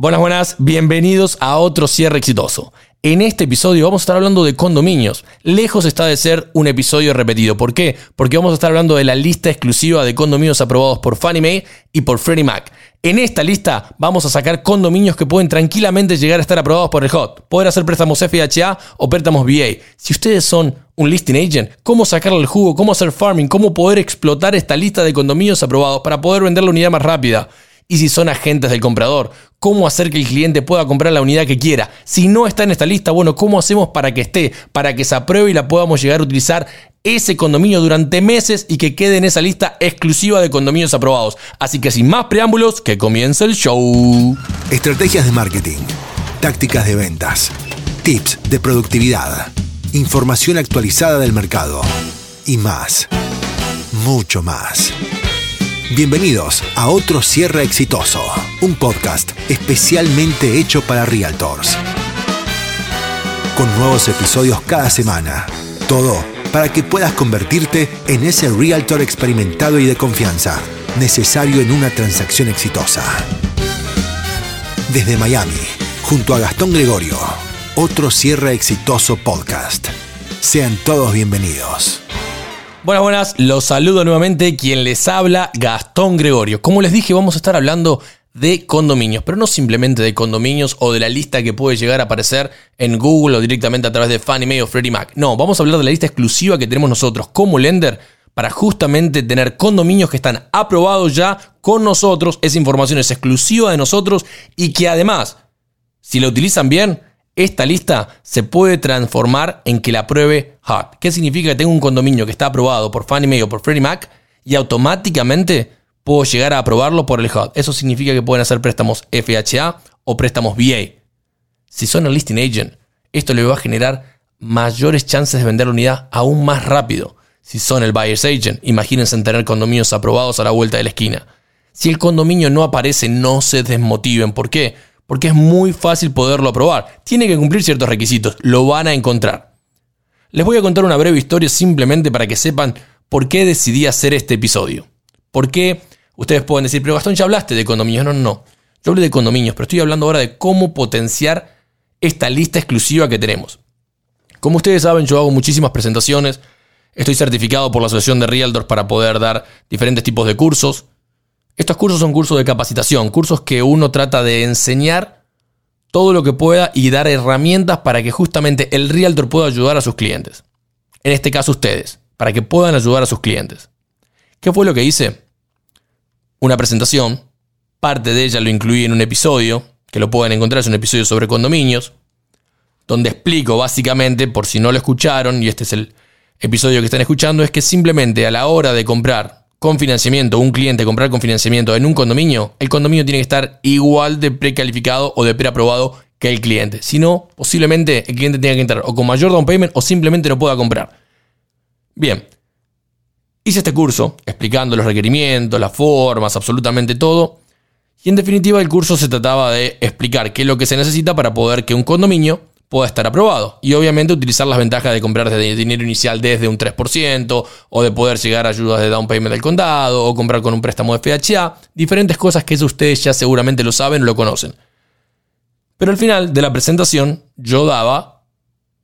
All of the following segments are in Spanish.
Buenas, buenas, bienvenidos a otro cierre exitoso. En este episodio vamos a estar hablando de condominios. Lejos está de ser un episodio repetido. ¿Por qué? Porque vamos a estar hablando de la lista exclusiva de condominios aprobados por Fannie Mae y por Freddie Mac. En esta lista vamos a sacar condominios que pueden tranquilamente llegar a estar aprobados por el HOT. Poder hacer préstamos FHA o préstamos VA. Si ustedes son un listing agent, cómo sacarle el jugo, cómo hacer farming, cómo poder explotar esta lista de condominios aprobados para poder vender la unidad más rápida y si son agentes del comprador, cómo hacer que el cliente pueda comprar la unidad que quiera. Si no está en esta lista, bueno, ¿cómo hacemos para que esté, para que se apruebe y la podamos llegar a utilizar ese condominio durante meses y que quede en esa lista exclusiva de condominios aprobados? Así que sin más preámbulos, que comience el show. Estrategias de marketing, tácticas de ventas, tips de productividad, información actualizada del mercado y más, mucho más. Bienvenidos a otro cierre exitoso, un podcast especialmente hecho para realtors. Con nuevos episodios cada semana. Todo para que puedas convertirte en ese realtor experimentado y de confianza necesario en una transacción exitosa. Desde Miami, junto a Gastón Gregorio, otro cierre exitoso podcast. Sean todos bienvenidos. Buenas, buenas, los saludo nuevamente. Quien les habla, Gastón Gregorio. Como les dije, vamos a estar hablando de condominios, pero no simplemente de condominios o de la lista que puede llegar a aparecer en Google o directamente a través de Fannie o Freddie Mac. No, vamos a hablar de la lista exclusiva que tenemos nosotros como lender para justamente tener condominios que están aprobados ya con nosotros. Esa información es exclusiva de nosotros y que además, si la utilizan bien, esta lista se puede transformar en que la apruebe HUD. ¿Qué significa que tengo un condominio que está aprobado por Fannie Mae o por Freddie Mac y automáticamente puedo llegar a aprobarlo por el HUD? Eso significa que pueden hacer préstamos FHA o préstamos VA. Si son el listing agent, esto le va a generar mayores chances de vender la unidad aún más rápido. Si son el buyer's agent, imagínense en tener condominios aprobados a la vuelta de la esquina. Si el condominio no aparece, no se desmotiven. ¿Por qué? Porque es muy fácil poderlo aprobar. Tiene que cumplir ciertos requisitos, lo van a encontrar. Les voy a contar una breve historia simplemente para que sepan por qué decidí hacer este episodio. ¿Por qué? Ustedes pueden decir, pero Gastón, ya hablaste de condominios. No, no, no. Yo hablé de condominios, pero estoy hablando ahora de cómo potenciar esta lista exclusiva que tenemos. Como ustedes saben, yo hago muchísimas presentaciones. Estoy certificado por la Asociación de Realtors para poder dar diferentes tipos de cursos. Estos cursos son cursos de capacitación, cursos que uno trata de enseñar todo lo que pueda y dar herramientas para que justamente el realtor pueda ayudar a sus clientes. En este caso ustedes, para que puedan ayudar a sus clientes. ¿Qué fue lo que hice? Una presentación, parte de ella lo incluí en un episodio, que lo pueden encontrar, es un episodio sobre condominios, donde explico básicamente, por si no lo escucharon, y este es el episodio que están escuchando, es que simplemente a la hora de comprar con financiamiento, un cliente comprar con financiamiento en un condominio, el condominio tiene que estar igual de precalificado o de preaprobado que el cliente. Si no, posiblemente el cliente tenga que entrar o con mayor down payment o simplemente no pueda comprar. Bien, hice este curso explicando los requerimientos, las formas, absolutamente todo. Y en definitiva el curso se trataba de explicar qué es lo que se necesita para poder que un condominio pueda estar aprobado. Y obviamente utilizar las ventajas de comprar dinero inicial desde un 3% o de poder llegar a ayudas de down payment del condado o comprar con un préstamo de FHA. Diferentes cosas que eso ustedes ya seguramente lo saben o lo conocen. Pero al final de la presentación yo daba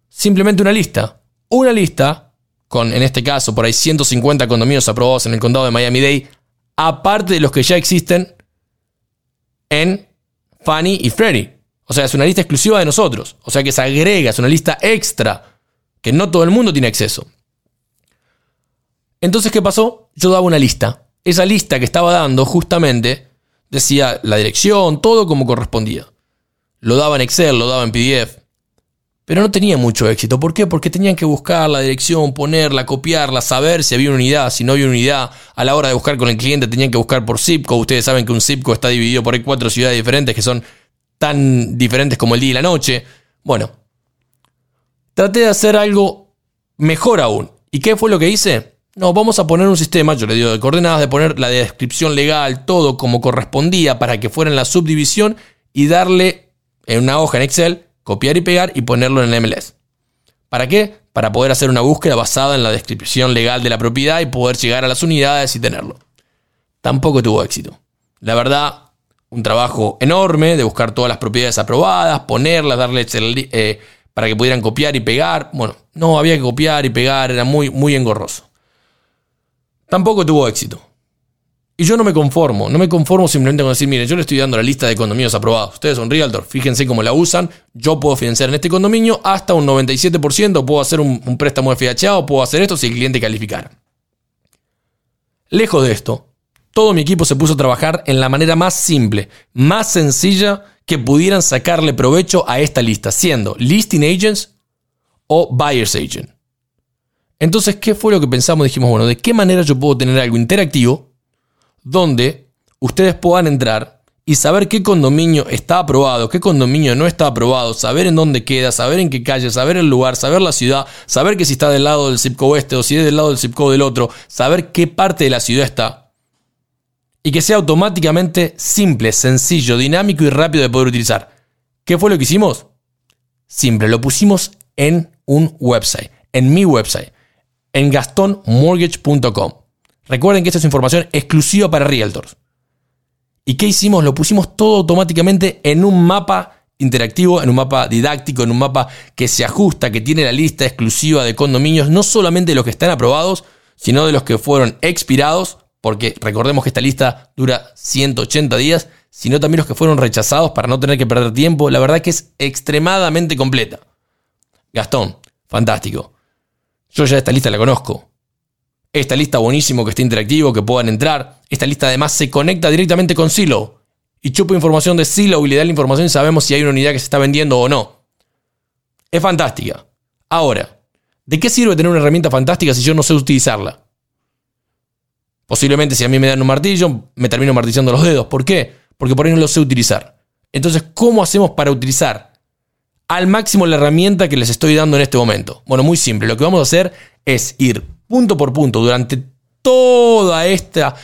simplemente una lista. Una lista con, en este caso, por ahí 150 condominios aprobados en el condado de Miami-Dade, aparte de los que ya existen en Fannie y Freddie. O sea, es una lista exclusiva de nosotros. O sea que se agrega, es una lista extra que no todo el mundo tiene acceso. Entonces, ¿qué pasó? Yo daba una lista. Esa lista que estaba dando justamente decía la dirección, todo como correspondía. Lo daba en Excel, lo daba en PDF. Pero no tenía mucho éxito. ¿Por qué? Porque tenían que buscar la dirección, ponerla, copiarla, saber si había una unidad, si no había unidad. A la hora de buscar con el cliente tenían que buscar por zip Ustedes saben que un zip está dividido por cuatro ciudades diferentes que son tan diferentes como el día y la noche. Bueno, traté de hacer algo mejor aún. ¿Y qué fue lo que hice? No, vamos a poner un sistema, yo le digo de coordenadas, de poner la descripción legal, todo como correspondía para que fuera en la subdivisión y darle en una hoja en Excel, copiar y pegar y ponerlo en el MLS. ¿Para qué? Para poder hacer una búsqueda basada en la descripción legal de la propiedad y poder llegar a las unidades y tenerlo. Tampoco tuvo éxito. La verdad, un trabajo enorme de buscar todas las propiedades aprobadas, ponerlas, darles eh, para que pudieran copiar y pegar. Bueno, no, había que copiar y pegar, era muy, muy engorroso. Tampoco tuvo éxito. Y yo no me conformo, no me conformo simplemente con decir, miren, yo le estoy dando la lista de condominios aprobados. Ustedes son realtor, fíjense cómo la usan. Yo puedo financiar en este condominio hasta un 97%, puedo hacer un, préstamo FHA puedo hacer esto si el cliente calificara. Lejos de esto, todo mi equipo se puso a trabajar en la manera más simple, más sencilla que pudieran sacarle provecho a esta lista, siendo listing agents o buyer's agent. Entonces, ¿qué fue lo que pensamos? Dijimos, bueno, ¿de qué manera yo puedo tener algo interactivo donde ustedes puedan entrar y saber qué condominio está aprobado, qué condominio no está aprobado, saber en dónde queda, saber en qué calle, saber el lugar, saber la ciudad, saber que si está del lado del zip code este o si es del lado del zip code del otro, saber qué parte de la ciudad está. Y que sea automáticamente simple, sencillo, dinámico y rápido de poder utilizar. ¿Qué fue lo que hicimos? Simple, lo pusimos en un website, en mi website, en gastonmortgage.com. Recuerden que esta es información exclusiva para realtors. ¿Y qué hicimos? Lo pusimos todo automáticamente en un mapa interactivo, en un mapa didáctico, en un mapa que se ajusta, que tiene la lista exclusiva de condominios, no solamente de los que están aprobados, sino de los que fueron expirados, porque recordemos que esta lista dura 180 días, sino también los que fueron rechazados para no tener que perder tiempo. La verdad que es extremadamente completa. Gastón, fantástico. Yo ya esta lista la conozco. Esta lista buenísimo que está interactivo, que puedan entrar. Esta lista además se conecta directamente con Silo. Y chupa información de Silo y le da la información y sabemos si hay una unidad que se está vendiendo o no. Es fantástica. Ahora, ¿de qué sirve tener una herramienta fantástica si yo no sé utilizarla? Posiblemente si a mí me dan un martillo, me termino martillando los dedos. ¿Por qué? Porque por ahí no lo sé utilizar. Entonces, ¿cómo hacemos para utilizar al máximo la herramienta que les estoy dando en este momento? Bueno, muy simple. Lo que vamos a hacer es ir punto por punto durante toda esta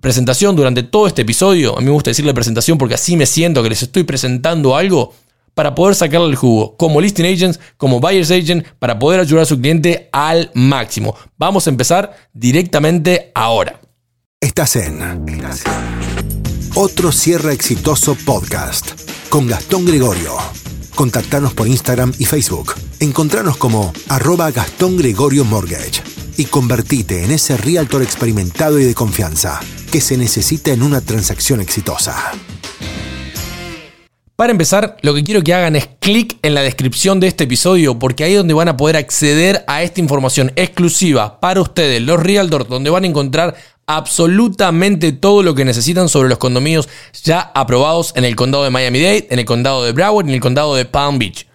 presentación, durante todo este episodio, a mí me gusta decirle presentación porque así me siento que les estoy presentando algo para poder sacarle el jugo, como listing agents, como buyers agent, para poder ayudar a su cliente al máximo. Vamos a empezar directamente ahora. Estás en Otro Cierre Exitoso Podcast con Gastón Gregorio. Contactanos por Instagram y Facebook. Encontranos como arroba Gastón Gregorio Mortgage y convertite en ese realtor experimentado y de confianza que se necesita en una transacción exitosa. Para empezar, lo que quiero que hagan es clic en la descripción de este episodio porque ahí es donde van a poder acceder a esta información exclusiva para ustedes, los realtors, donde van a encontrar absolutamente todo lo que necesitan sobre los condominios ya aprobados en el condado de Miami-Dade, en el condado de Broward en el condado de Palm Beach.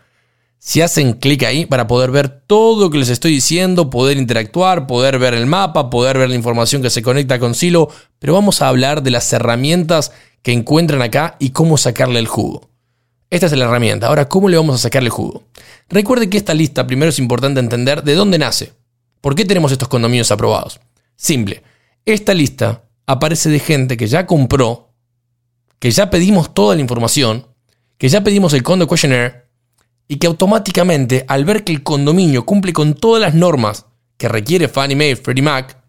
Si hacen clic ahí para poder ver todo lo que les estoy diciendo, poder interactuar, poder ver el mapa, poder ver la información que se conecta con Silo, pero vamos a hablar de las herramientas que encuentran acá y cómo sacarle el jugo. Esta es la herramienta. Ahora, ¿cómo le vamos a sacarle el jugo? Recuerde que esta lista primero es importante entender de dónde nace. ¿Por qué tenemos estos condominios aprobados? Simple. Esta lista aparece de gente que ya compró, que ya pedimos toda la información, que ya pedimos el condo questionnaire y que automáticamente, al ver que el condominio cumple con todas las normas que requiere Fannie Mae, Freddie Mac,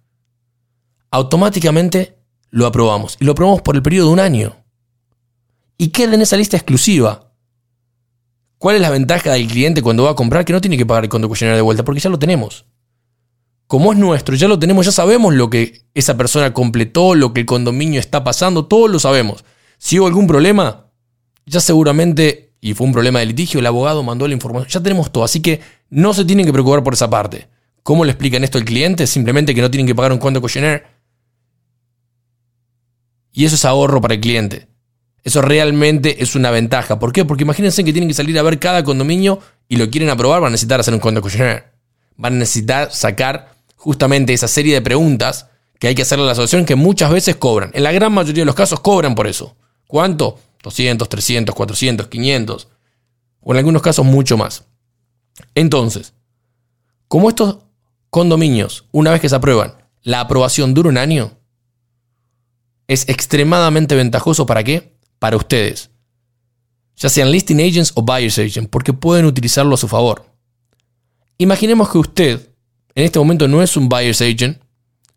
automáticamente lo aprobamos. Y lo aprobamos por el periodo de un año. Y queda en esa lista exclusiva. ¿Cuál es la ventaja del cliente cuando va a comprar? Que no tiene que pagar el condo de vuelta, porque ya lo tenemos. Como es nuestro, ya lo tenemos, ya sabemos lo que esa persona completó, lo que el condominio está pasando, todo lo sabemos. Si hubo algún problema, ya seguramente y fue un problema de litigio, el abogado mandó la información. Ya tenemos todo, así que no se tienen que preocupar por esa parte. ¿Cómo le explican esto al cliente? Simplemente que no tienen que pagar un cuento questionnaire. Y eso es ahorro para el cliente. Eso realmente es una ventaja. ¿Por qué? Porque imagínense que tienen que salir a ver cada condominio y lo quieren aprobar, van a necesitar hacer un cuento questionnaire. Van a necesitar sacar justamente esa serie de preguntas que hay que hacerle a la asociación que muchas veces cobran. En la gran mayoría de los casos cobran por eso. ¿Cuánto? 200, 300, 400, 500, o en algunos casos mucho más. Entonces, como estos condominios, una vez que se aprueban, la aprobación dura un año, es extremadamente ventajoso para qué? Para ustedes. Ya sean listing agents o buyers agents, porque pueden utilizarlo a su favor. Imaginemos que usted en este momento no es un buyer's agent,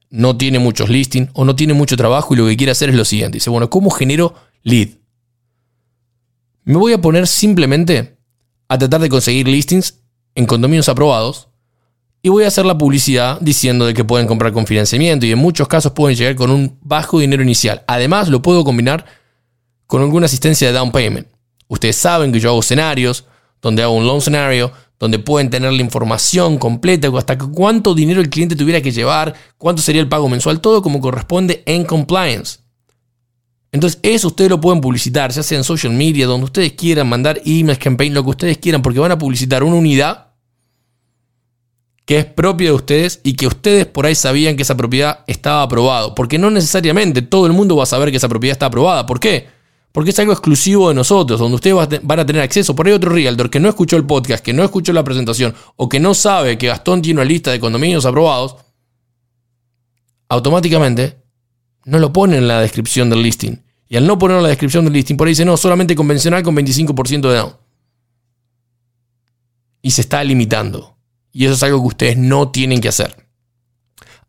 no tiene muchos listings o no tiene mucho trabajo y lo que quiere hacer es lo siguiente. Dice, bueno, ¿cómo genero lead? Me voy a poner simplemente a tratar de conseguir listings en condominios aprobados y voy a hacer la publicidad diciendo de que pueden comprar con financiamiento y en muchos casos pueden llegar con un bajo dinero inicial. Además, lo puedo combinar con alguna asistencia de down payment. Ustedes saben que yo hago escenarios donde hago un loan scenario, donde pueden tener la información completa, hasta cuánto dinero el cliente tuviera que llevar, cuánto sería el pago mensual, todo como corresponde en compliance. Entonces, eso ustedes lo pueden publicitar, ya sea en social media, donde ustedes quieran, mandar emails, campaign, lo que ustedes quieran, porque van a publicitar una unidad que es propia de ustedes y que ustedes por ahí sabían que esa propiedad estaba aprobada. Porque no necesariamente todo el mundo va a saber que esa propiedad está aprobada. ¿Por qué? Porque es algo exclusivo de nosotros, donde ustedes van a tener acceso. Por ahí otro realtor que no escuchó el podcast, que no escuchó la presentación o que no sabe que Gastón tiene una lista de condominios aprobados, automáticamente no lo pone en la descripción del listing. Y al no ponerlo en la descripción del listing, por ahí dice, no, solamente convencional con 25% de down. Y se está limitando. Y eso es algo que ustedes no tienen que hacer.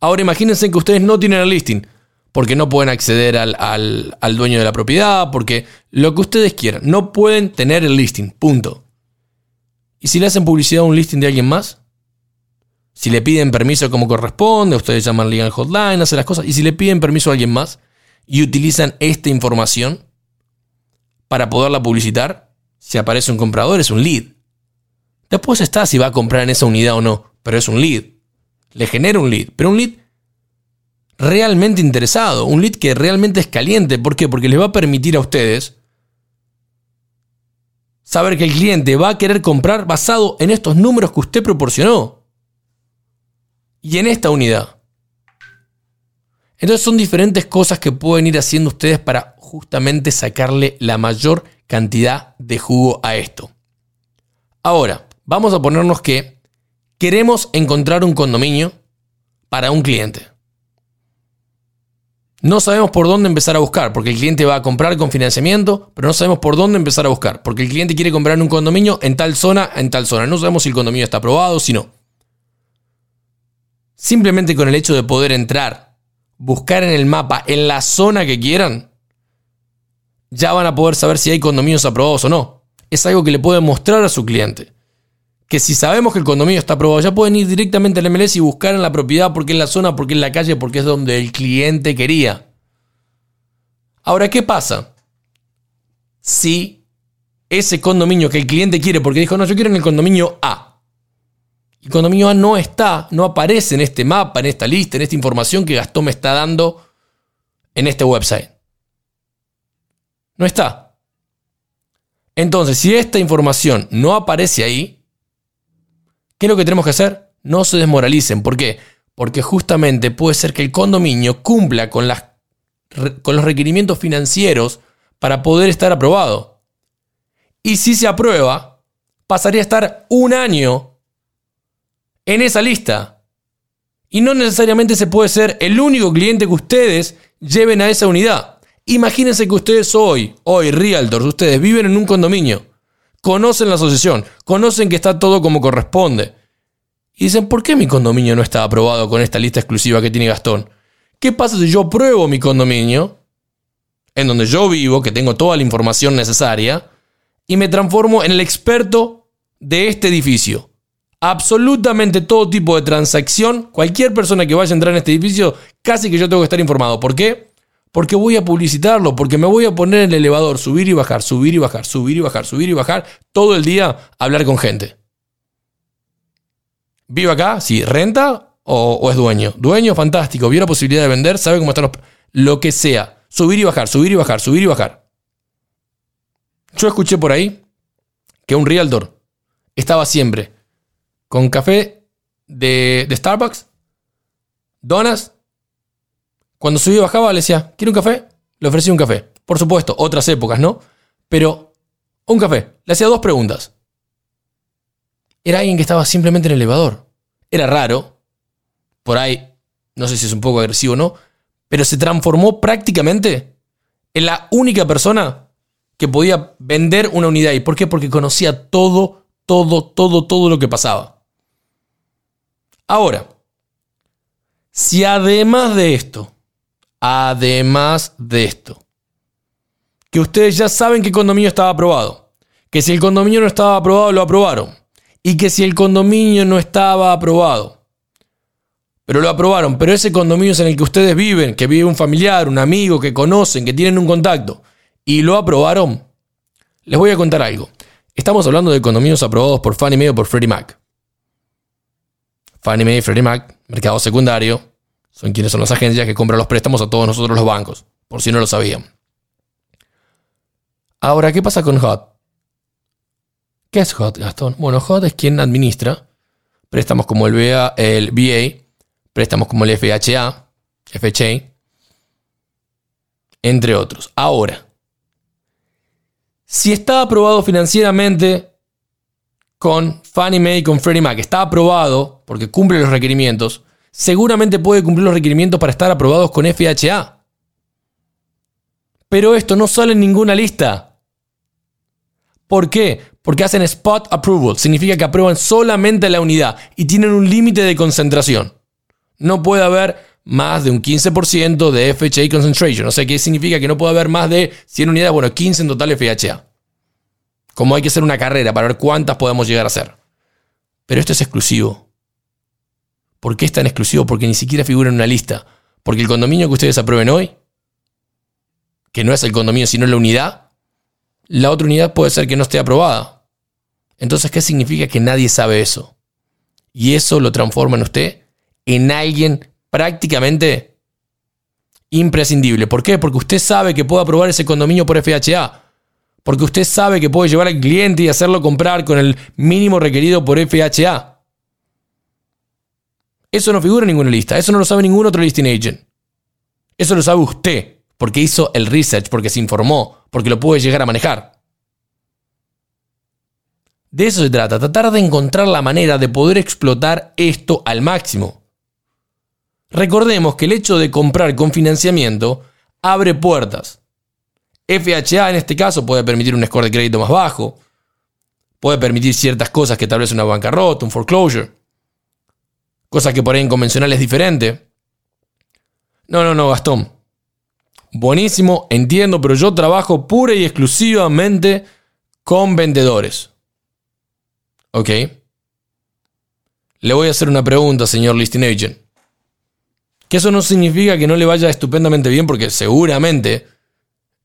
Ahora imagínense que ustedes no tienen el listing, porque no pueden acceder al, dueño de la propiedad, porque lo que ustedes quieran, no pueden tener el listing, punto. ¿Y si le hacen publicidad a un listing de alguien más? Si le piden permiso como corresponde, ustedes llaman legal hotline, hacen las cosas, y si le piden permiso a alguien más y utilizan esta información para poderla publicitar, si aparece un comprador es un lead. Después está si va a comprar en esa unidad o no, pero es un lead. Le genera un lead, pero un lead realmente interesado, un lead que realmente es caliente. ¿Por qué? Porque les va a permitir a ustedes saber que el cliente va a querer comprar basado en estos números que usted proporcionó y en esta unidad. Entonces son diferentes cosas que pueden ir haciendo ustedes para justamente sacarle la mayor cantidad de jugo a esto. Ahora, vamos a ponernos que queremos encontrar un condominio para un cliente. No sabemos por dónde empezar a buscar, porque el cliente va a comprar con financiamiento, pero no sabemos por dónde empezar a buscar, porque el cliente quiere comprar en un condominio en tal zona, en tal zona. No sabemos si el condominio está aprobado, si no. Simplemente con el hecho de poder entrar, buscar en el mapa, en la zona que quieran, ya van a poder saber si hay condominios aprobados o no. Es algo que le puede mostrar a su cliente que si sabemos que el condominio está aprobado, ya pueden ir directamente al MLS y buscar en la propiedad porque es la zona, porque es la calle, porque es donde el cliente quería. Ahora, ¿qué pasa? Si ese condominio que el cliente quiere, porque dijo, no, yo quiero en el condominio A. Y el condominio A no está, no aparece en este mapa, en esta lista, en esta información que Gastón me está dando en este website. No está. Entonces, si esta información no aparece ahí, ¿Qué es lo que tenemos que hacer? No se desmoralicen. ¿Por qué? Porque justamente puede ser que el condominio cumpla con, las, con los requerimientos financieros para poder estar aprobado. Y si se aprueba, pasaría a estar un año en esa lista. Y no necesariamente se puede ser el único cliente que ustedes lleven a esa unidad. Imagínense que ustedes hoy, hoy, realtors, ustedes viven en un condominio conocen la asociación, conocen que está todo como corresponde. Y dicen, ¿por qué mi condominio no está aprobado con esta lista exclusiva que tiene Gastón? ¿Qué pasa si yo pruebo mi condominio, en donde yo vivo, que tengo toda la información necesaria, y me transformo en el experto de este edificio? Absolutamente todo tipo de transacción, cualquier persona que vaya a entrar en este edificio, casi que yo tengo que estar informado. ¿Por qué? Porque voy a publicitarlo, porque me voy a poner en el elevador, subir y bajar, subir y bajar, subir y bajar, subir y bajar, todo el día hablar con gente. ¿Vive acá? Sí. ¿Renta o, es dueño? Dueño, fantástico. Vio la posibilidad de vender, sabe cómo están los... Lo que sea. Subir y bajar, subir y bajar, subir y bajar. Yo escuché por ahí que un realtor estaba siempre con café de, de Starbucks, donas cuando subía y bajaba, le decía, ¿quiere un café? Le ofrecía un café. Por supuesto, otras épocas, ¿no? Pero un café. Le hacía dos preguntas. Era alguien que estaba simplemente en el elevador. Era raro. Por ahí, no sé si es un poco agresivo o no, pero se transformó prácticamente en la única persona que podía vender una unidad. ¿Y por qué? Porque conocía todo, todo, todo, todo lo que pasaba. Ahora, si además de esto Además de esto, que ustedes ya saben que condominio estaba aprobado. que si el condominio no estaba aprobado, lo aprobaron. Y que si el condominio no estaba aprobado, pero lo aprobaron, pero ese condominio en el que ustedes viven, que vive un familiar, un amigo, que conocen, que tienen un contacto, y lo aprobaron, les voy a contar algo. Estamos hablando de condominios aprobados por Fannie Mae o por Freddie Mac. Fannie Mae y Freddie Mac, mercado secundario, son quienes son las agencias que compran los préstamos a todos nosotros los bancos, por si no lo sabían. Ahora, ¿qué pasa con HOT? ¿Qué es HOT, Gastón? Bueno, HOT es quien administra préstamos como el, BA, el préstamos como el FHA, FHA, entre otros. Ahora, si está aprobado financieramente con Fannie Mae y con Freddie Mac, está aprobado porque cumple los requerimientos, seguramente puede cumplir los requerimientos para estar aprobados con FHA. Pero esto no sale en ninguna lista. ¿Por qué? Porque hacen spot approval, significa que aprueban solamente la unidad y tienen un límite de concentración. No puede haber más de un 15% de FHA concentration. O sea, ¿qué significa que no puede haber más de 100 unidades? Bueno, 15 en total FHA. Como hay que hacer una carrera para ver cuántas podemos llegar a hacer. Pero esto es exclusivo. ¿Por qué es tan exclusivo? Porque ni siquiera figura en una lista. Porque el condominio que ustedes aprueben hoy, que no es el condominio sino la unidad, la otra unidad puede ser que no esté aprobada. Entonces, ¿qué significa que nadie sabe eso? Y eso lo transforma en usted en alguien prácticamente imprescindible. ¿Por qué? Porque usted sabe que puede aprobar ese condominio por FHA. Porque usted sabe que puede llevar al cliente y hacerlo comprar con el mínimo requerido por FHA. Eso no figura en ninguna lista. Eso no lo sabe ningún otro listing agent. Eso lo sabe usted. Porque hizo el research, porque se informó, porque lo puede llegar a manejar. De eso se trata, tratar de encontrar la manera de poder explotar esto al máximo. Recordemos que el hecho de comprar con financiamiento abre puertas. FHA en este caso puede permitir un score de crédito más bajo, puede permitir ciertas cosas que tal vez una bancarrota, un foreclosure, cosas que por ahí en convencional es diferente. No, no, no, Gastón. Buenísimo, entiendo, pero yo trabajo pura y exclusivamente con vendedores. ¿Ok? Le voy a hacer una pregunta, señor Listing Agent. Que eso no significa que no le vaya estupendamente bien, porque seguramente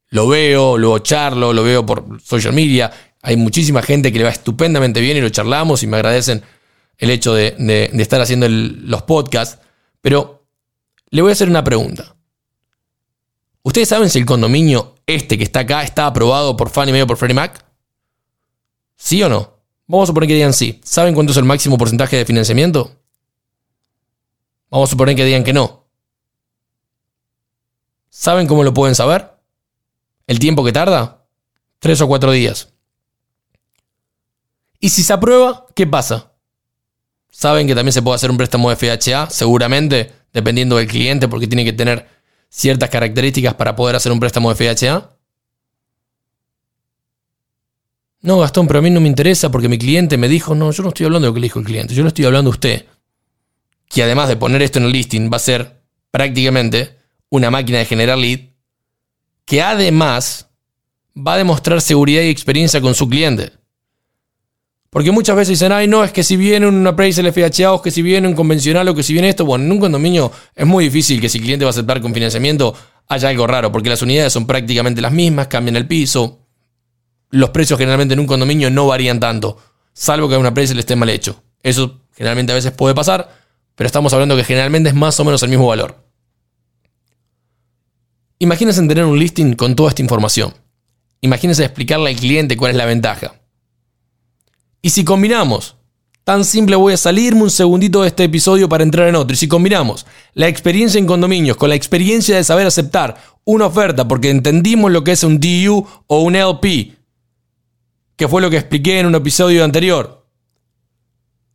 lo veo, luego charlo, lo veo por social media. Hay muchísima gente que le va estupendamente bien y lo charlamos y me agradecen el hecho de, estar haciendo los podcasts. Pero le voy a hacer una pregunta. ¿Ustedes saben si el condominio este que está acá está aprobado por Fannie Mae o por Freddie Mac? ¿Sí o no? Vamos a suponer que digan sí. ¿Saben cuánto es el máximo porcentaje de financiamiento? Vamos a suponer que digan que no. ¿Saben cómo lo pueden saber? ¿El tiempo que tarda? Tres o cuatro días. Y si se aprueba, ¿qué pasa? Saben que también se puede hacer un préstamo de FHA, seguramente, dependiendo del cliente, porque tiene que tener ciertas características para poder hacer un préstamo de FHA. No, Gastón, pero a mí no me interesa porque mi cliente me dijo, no, yo no estoy hablando de lo que le dijo el cliente, yo le estoy hablando a usted que además de poner esto en el listing, va a ser prácticamente una máquina de generar lead, que además va a demostrar seguridad y experiencia con su cliente. Porque muchas veces dicen, ay, no, es que si viene un appraisal FHA o que si viene un convencional o que si viene esto, bueno, en un condominio es muy difícil que si el cliente va a aceptar con financiamiento haya algo raro, porque las unidades son prácticamente las mismas, cambian el piso, los precios generalmente en un condominio no varían tanto, salvo que un appraisal esté mal hecho. Eso generalmente a veces puede pasar, pero estamos hablando que generalmente es más o menos el mismo valor. Imagínense tener un listing con toda esta información. Imagínense explicarle al cliente cuál es la ventaja. Y si combinamos, tan simple voy a salirme un segundito de este episodio para entrar en otro, y si combinamos la experiencia en condominios con la experiencia de saber aceptar una oferta porque entendimos lo que es un DU o un LP, que fue lo que expliqué en un episodio anterior,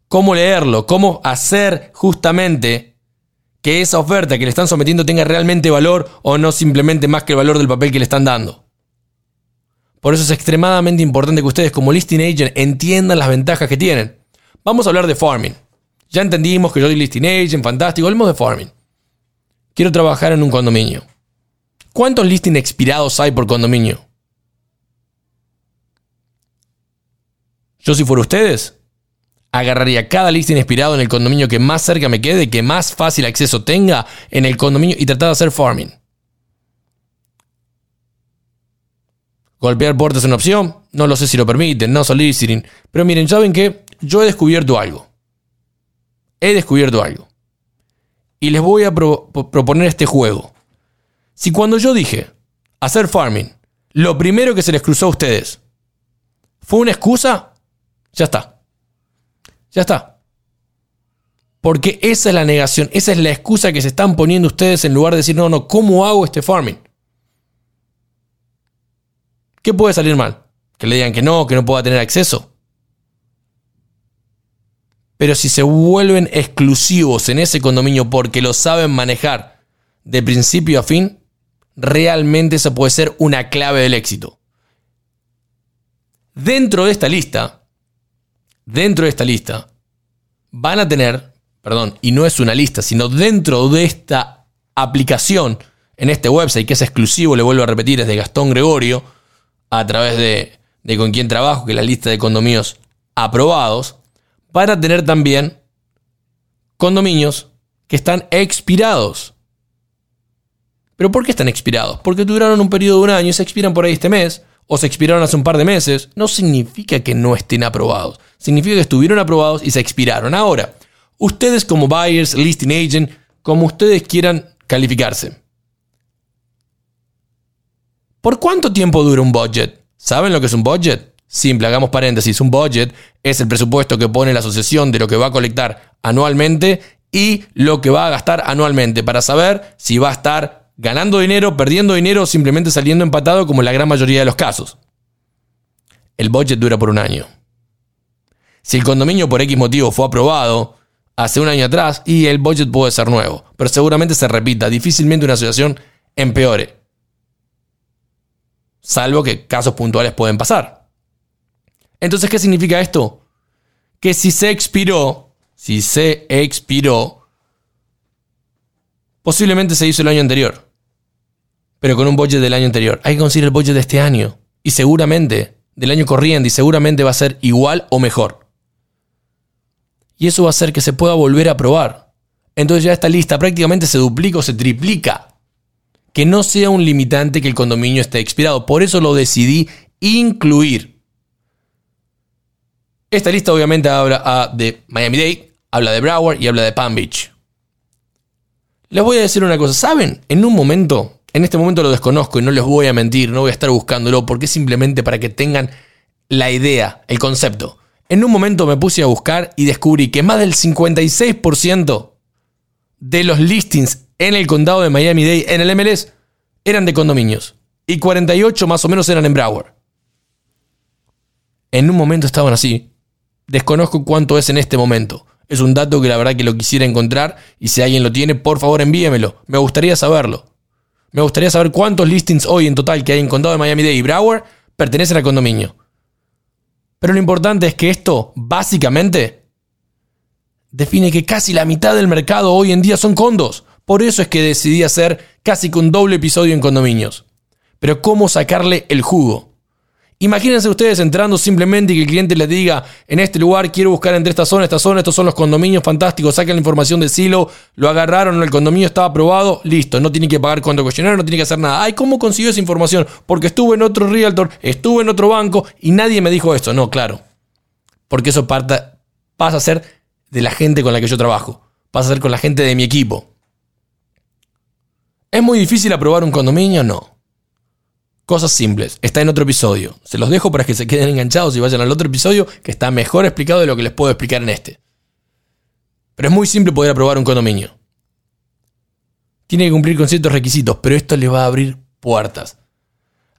cómo leerlo, cómo hacer justamente que esa oferta que le están sometiendo tenga realmente valor o no simplemente más que el valor del papel que le están dando. Por eso es extremadamente importante que ustedes como listing agent entiendan las ventajas que tienen. Vamos a hablar de farming. Ya entendimos que yo soy listing agent, fantástico, hablemos de farming. Quiero trabajar en un condominio. ¿Cuántos listing expirados hay por condominio? Yo si fuera ustedes, agarraría cada listing inspirado en el condominio que más cerca me quede, que más fácil acceso tenga en el condominio y tratar de hacer farming. Golpear puertas es una opción, no lo sé si lo permiten, no soliciting, pero miren, ¿saben qué? Yo he descubierto algo. He descubierto algo. Y les voy a proponer este juego. Si cuando yo dije hacer farming, lo primero que se les cruzó a ustedes fue una excusa, ya está. Ya está. Porque esa es la negación, esa es la excusa que se están poniendo ustedes en lugar de decir, no, no, ¿cómo hago este farming? ¿Qué puede salir mal? Que le digan que no, que no pueda tener acceso. Pero si se vuelven exclusivos en ese condominio porque lo saben manejar de principio a fin, realmente eso puede ser una clave del éxito. Dentro de esta lista, dentro de esta lista, van a tener, perdón, y no es una lista, sino dentro de esta aplicación, en este website que es exclusivo, le vuelvo a repetir, es de Gastón Gregorio, a través de, con quién trabajo, que es la lista de condominios aprobados, van a tener también condominios que están expirados. ¿Pero por qué están expirados? Porque duraron un periodo de un año y se expiran por ahí este mes, o se expiraron hace un par de meses. No significa que no estén aprobados. Significa que estuvieron aprobados y se expiraron. Ahora, ustedes como buyers, listing agent, como ustedes quieran calificarse. ¿Por cuánto tiempo dura un budget? ¿Saben lo que es un budget? Simple, hagamos paréntesis. Un budget es el presupuesto que pone la asociación de lo que va a colectar anualmente y lo que va a gastar anualmente para saber si va a estar ganando dinero, perdiendo dinero o simplemente saliendo empatado como en la gran mayoría de los casos. El budget dura por un año. Si el condominio por X motivo fue aprobado hace un año atrás y el budget puede ser nuevo, pero seguramente se repita, difícilmente una asociación empeore salvo que casos puntuales pueden pasar. Entonces, ¿qué significa esto? Que si se expiró, si se expiró, posiblemente se hizo el año anterior, pero con un budget del año anterior. Hay que conseguir el budget de este año y seguramente del año corriente y seguramente va a ser igual o mejor. Y eso va a hacer que se pueda volver a probar. Entonces ya esta lista prácticamente se duplica o se triplica que no sea un limitante que el condominio esté expirado. Por eso lo decidí incluir. Esta lista obviamente habla ah, de Miami-Dade, habla de Broward y habla de Palm Beach. Les voy a decir una cosa, ¿saben? En un momento, en este momento lo desconozco y no les voy a mentir, no voy a estar buscándolo porque es simplemente para que tengan la idea, el concepto. En un momento me puse a buscar y descubrí que más del 56% de los listings en el condado de Miami-Dade, en el MLS, eran de condominios. Y 48 más o menos eran en Broward. En un momento estaban así. Desconozco cuánto es en este momento. Es un dato que la verdad que lo quisiera encontrar y si alguien lo tiene, por favor envíemelo. Me gustaría saberlo. Me gustaría saber cuántos listings hoy en total que hay en condado de Miami-Dade y Broward pertenecen al condominio. Pero lo importante es que esto, básicamente, define que casi la mitad del mercado hoy en día son condos. Por eso es que decidí hacer casi que un doble episodio en condominios. Pero ¿cómo sacarle el jugo? Imagínense ustedes entrando simplemente y que el cliente les diga, en este lugar quiero buscar entre esta zona, esta zona, estos son los condominios fantásticos, saquen la información de Silo, lo agarraron, el condominio estaba aprobado, listo, no tiene que pagar cuánto cuestionario, no tiene que hacer nada. Ay, ¿cómo consiguió esa información? Porque estuve en otro realtor, estuve en otro banco y nadie me dijo esto. No, claro. Porque eso pasa a ser de la gente con la que yo trabajo, pasa a ser con la gente de mi equipo. ¿Es muy difícil aprobar un condominio? No. Cosas simples. Está en otro episodio. Se los dejo para que se queden enganchados y vayan al otro episodio que está mejor explicado de lo que les puedo explicar en este. Pero es muy simple poder aprobar un condominio. Tiene que cumplir con ciertos requisitos, pero esto les va a abrir puertas.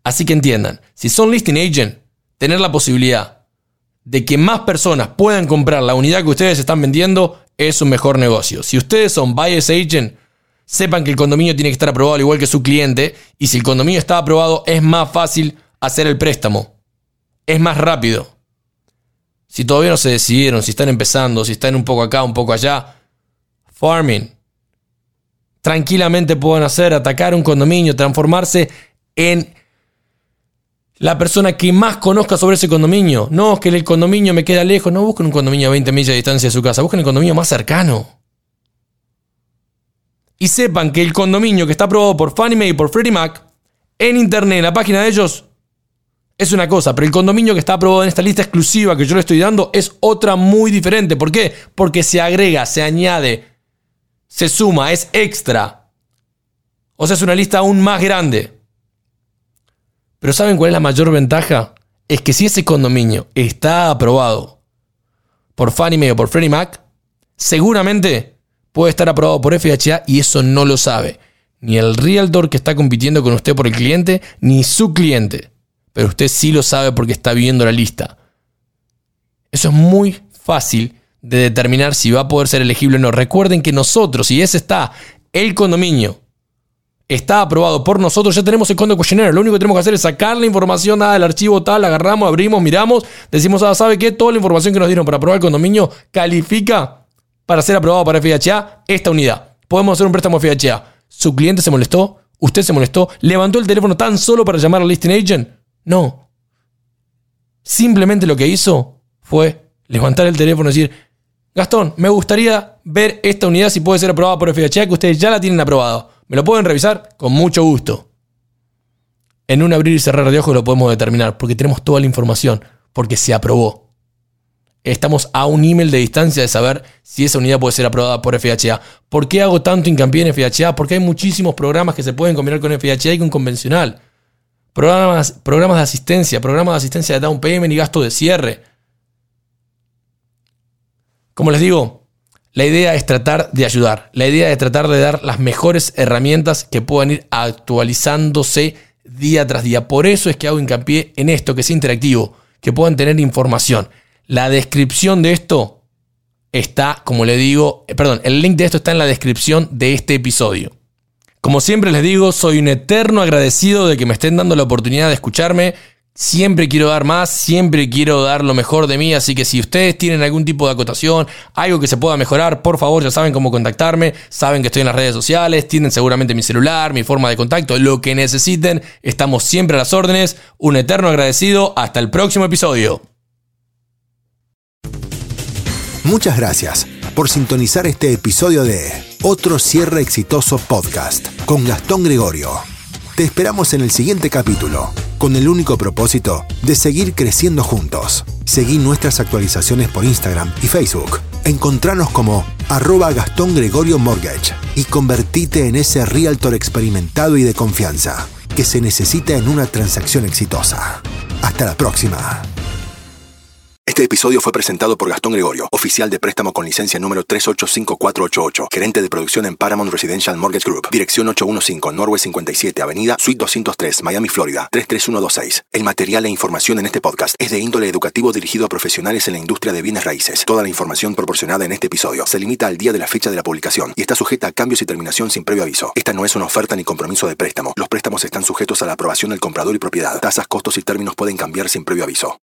Así que entiendan, si son listing agent, tener la posibilidad de que más personas puedan comprar la unidad que ustedes están vendiendo es un mejor negocio. Si ustedes son buyers agent, sepan que el condominio tiene que estar aprobado al igual que su cliente y si el condominio está aprobado es más fácil hacer el préstamo. Es más rápido. Si todavía no se decidieron, si están empezando, si están un poco acá, un poco allá, farming. Tranquilamente pueden hacer, atacar un condominio, transformarse en la persona que más conozca sobre ese condominio. No, es que el condominio me queda lejos. No busquen un condominio a 20 millas de distancia de su casa. Busquen el condominio más cercano. Y sepan que el condominio que está aprobado por Fannie Mae y por Freddie Mac en internet, en la página de ellos, es una cosa, pero el condominio que está aprobado en esta lista exclusiva que yo le estoy dando es otra muy diferente. ¿Por qué? Porque se agrega, se añade, se suma, es extra. O sea, es una lista aún más grande. Pero ¿saben cuál es la mayor ventaja? Es que si ese condominio está aprobado por Fannie Mae o por Freddie Mac, seguramente puede estar aprobado por FHA y eso no lo sabe. Ni el realtor que está compitiendo con usted por el cliente, ni su cliente pero usted sí lo sabe porque está viendo la lista. Eso es muy fácil de determinar si va a poder ser elegible o no. Recuerden que nosotros, si ese está, el condominio, está aprobado por nosotros, ya tenemos el condo questionnaire. Lo único que tenemos que hacer es sacar la información nada del archivo tal, agarramos, abrimos, miramos, decimos, ah, ¿sabe qué? Toda la información que nos dieron para aprobar el condominio califica para ser aprobado para FHA esta unidad. Podemos hacer un préstamo FHA. Su cliente se molestó, usted se molestó, levantó el teléfono tan solo para llamar al listing agent no. Simplemente lo que hizo fue levantar el teléfono y decir, Gastón, me gustaría ver esta unidad si puede ser aprobada por FHA, que ustedes ya la tienen aprobada. ¿Me lo pueden revisar? Con mucho gusto. En un abrir y cerrar de ojos lo podemos determinar, porque tenemos toda la información, porque se aprobó. Estamos a un email de distancia de saber si esa unidad puede ser aprobada por FHA. ¿Por qué hago tanto hincapié en FHA? Porque hay muchísimos programas que se pueden combinar con FHA y con convencional. Programas, programas de asistencia, programas de asistencia de down payment y gasto de cierre. Como les digo, la idea es tratar de ayudar. La idea es tratar de dar las mejores herramientas que puedan ir actualizándose día tras día. Por eso es que hago hincapié en esto, que es interactivo, que puedan tener información. La descripción de esto está, como le digo, eh, perdón, el link de esto está en la descripción de este episodio. Como siempre les digo, soy un eterno agradecido de que me estén dando la oportunidad de escucharme. Siempre quiero dar más, siempre quiero dar lo mejor de mí, así que si ustedes tienen algún tipo de acotación, algo que se pueda mejorar, por favor ya saben cómo contactarme, saben que estoy en las redes sociales, tienen seguramente mi celular, mi forma de contacto, lo que necesiten, estamos siempre a las órdenes. Un eterno agradecido, hasta el próximo episodio. Muchas gracias por sintonizar este episodio de Otro Cierre Exitoso Podcast con Gastón Gregorio. Te esperamos en el siguiente capítulo, con el único propósito de seguir creciendo juntos. Seguí nuestras actualizaciones por Instagram y Facebook. Encontranos como arroba Gastón Gregorio Mortgage y convertite en ese realtor experimentado y de confianza que se necesita en una transacción exitosa. Hasta la próxima. Este episodio fue presentado por Gastón Gregorio, oficial de préstamo con licencia número 385488, gerente de producción en Paramount Residential Mortgage Group, dirección 815 Norway 57, Avenida Suite 203, Miami, Florida 33126. El material e información en este podcast es de índole educativo dirigido a profesionales en la industria de bienes raíces. Toda la información proporcionada en este episodio se limita al día de la fecha de la publicación y está sujeta a cambios y terminación sin previo aviso. Esta no es una oferta ni compromiso de préstamo. Los préstamos están sujetos a la aprobación del comprador y propiedad. Tasas, costos y términos pueden cambiar sin previo aviso.